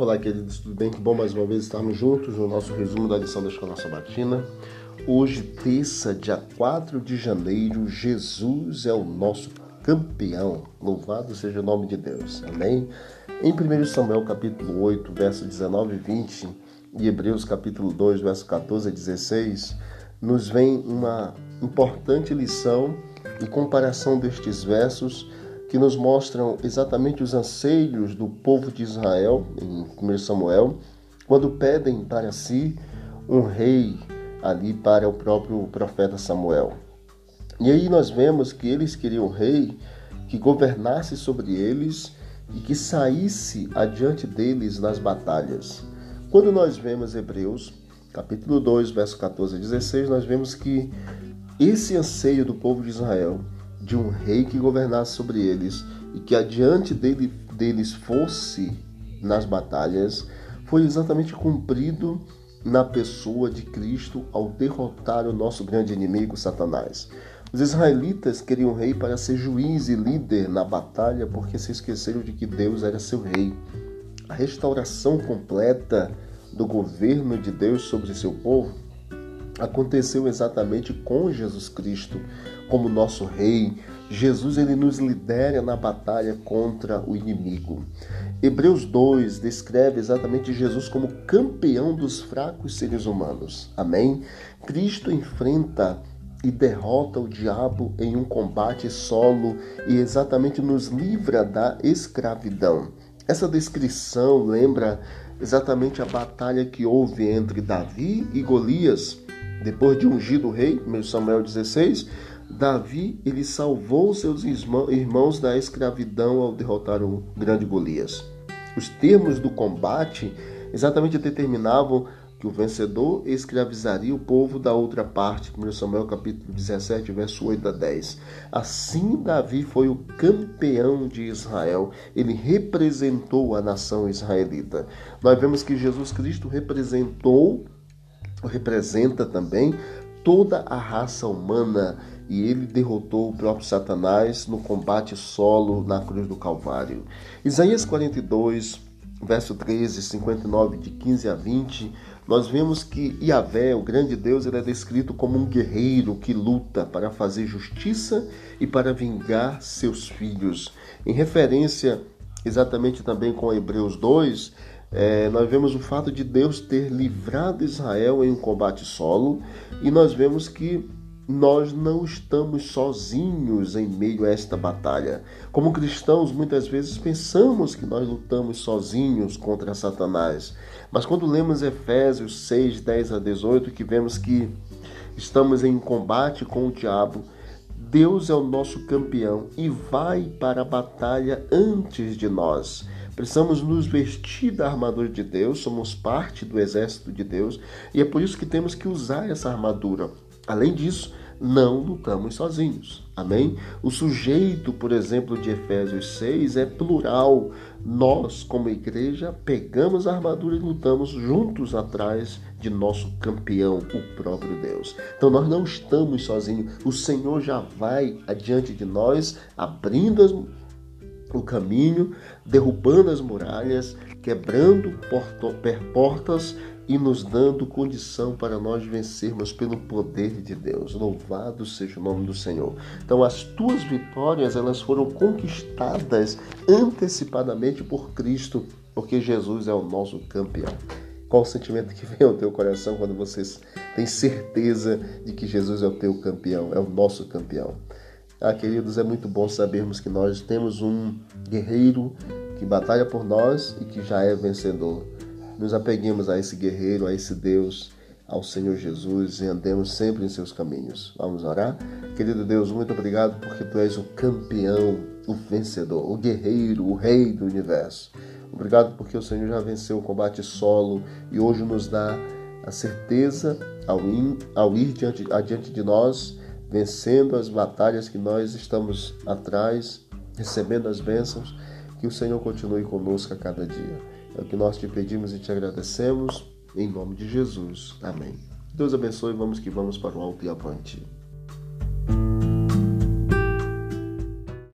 Olá, queridos, tudo bem? Que bom mais uma vez estarmos juntos no nosso resumo da lição da Escola Sabatina. Hoje, terça, dia 4 de janeiro, Jesus é o nosso campeão. Louvado seja o nome de Deus. Amém? Em 1 Samuel capítulo 8, verso 19 e 20, e Hebreus capítulo 2, verso 14 a 16, nos vem uma importante lição e comparação destes versos que nos mostram exatamente os anseios do povo de Israel, em 1 Samuel, quando pedem para si um rei ali para o próprio profeta Samuel. E aí nós vemos que eles queriam um rei que governasse sobre eles e que saísse adiante deles nas batalhas. Quando nós vemos Hebreus, capítulo 2, verso 14 a 16, nós vemos que esse anseio do povo de Israel de um rei que governasse sobre eles e que adiante dele, deles fosse nas batalhas, foi exatamente cumprido na pessoa de Cristo ao derrotar o nosso grande inimigo, Satanás. Os israelitas queriam um rei para ser juiz e líder na batalha porque se esqueceram de que Deus era seu rei. A restauração completa do governo de Deus sobre seu povo aconteceu exatamente com Jesus Cristo como nosso rei. Jesus ele nos lidera na batalha contra o inimigo. Hebreus 2 descreve exatamente Jesus como campeão dos fracos seres humanos. Amém? Cristo enfrenta e derrota o diabo em um combate solo e exatamente nos livra da escravidão. Essa descrição lembra exatamente a batalha que houve entre Davi e Golias depois de ungido rei, 1 Samuel 16, Davi ele salvou seus irmãos da escravidão ao derrotar o grande Golias. Os termos do combate exatamente determinavam que o vencedor escravizaria o povo da outra parte, 1 Samuel capítulo 17, verso 8 a 10. Assim Davi foi o campeão de Israel, ele representou a nação israelita. Nós vemos que Jesus Cristo representou representa também toda a raça humana e ele derrotou o próprio Satanás no combate solo na cruz do Calvário. Isaías 42, verso 13, 59, de 15 a 20, nós vemos que Yahvé, o grande Deus, ele é descrito como um guerreiro que luta para fazer justiça e para vingar seus filhos. Em referência exatamente também com Hebreus 2, é, nós vemos o fato de Deus ter livrado Israel em um combate solo e nós vemos que nós não estamos sozinhos em meio a esta batalha. Como cristãos, muitas vezes pensamos que nós lutamos sozinhos contra Satanás, mas quando lemos Efésios 6, 10 a 18, que vemos que estamos em combate com o diabo, Deus é o nosso campeão e vai para a batalha antes de nós. Precisamos nos vestir da armadura de Deus, somos parte do exército de Deus e é por isso que temos que usar essa armadura. Além disso, não lutamos sozinhos. Amém? O sujeito, por exemplo, de Efésios 6 é plural. Nós, como igreja, pegamos a armadura e lutamos juntos atrás de nosso campeão, o próprio Deus. Então nós não estamos sozinhos. O Senhor já vai adiante de nós, abrindo as o caminho, derrubando as muralhas, quebrando portas e nos dando condição para nós vencermos pelo poder de Deus. Louvado seja o nome do Senhor. Então as tuas vitórias, elas foram conquistadas antecipadamente por Cristo, porque Jesus é o nosso campeão. Qual o sentimento que vem ao teu coração quando você tem certeza de que Jesus é o teu campeão, é o nosso campeão? Ah, queridos, é muito bom sabermos que nós temos um guerreiro que batalha por nós e que já é vencedor. Nos apeguemos a esse guerreiro, a esse Deus, ao Senhor Jesus e andemos sempre em seus caminhos. Vamos orar? Querido Deus, muito obrigado porque tu és o campeão, o vencedor, o guerreiro, o rei do universo. Obrigado porque o Senhor já venceu o combate solo e hoje nos dá a certeza ao ir, ao ir diante, adiante de nós vencendo as batalhas que nós estamos atrás, recebendo as bênçãos, que o Senhor continue conosco a cada dia. É o que nós te pedimos e te agradecemos, em nome de Jesus. Amém. Deus abençoe, vamos que vamos para o alto e avante.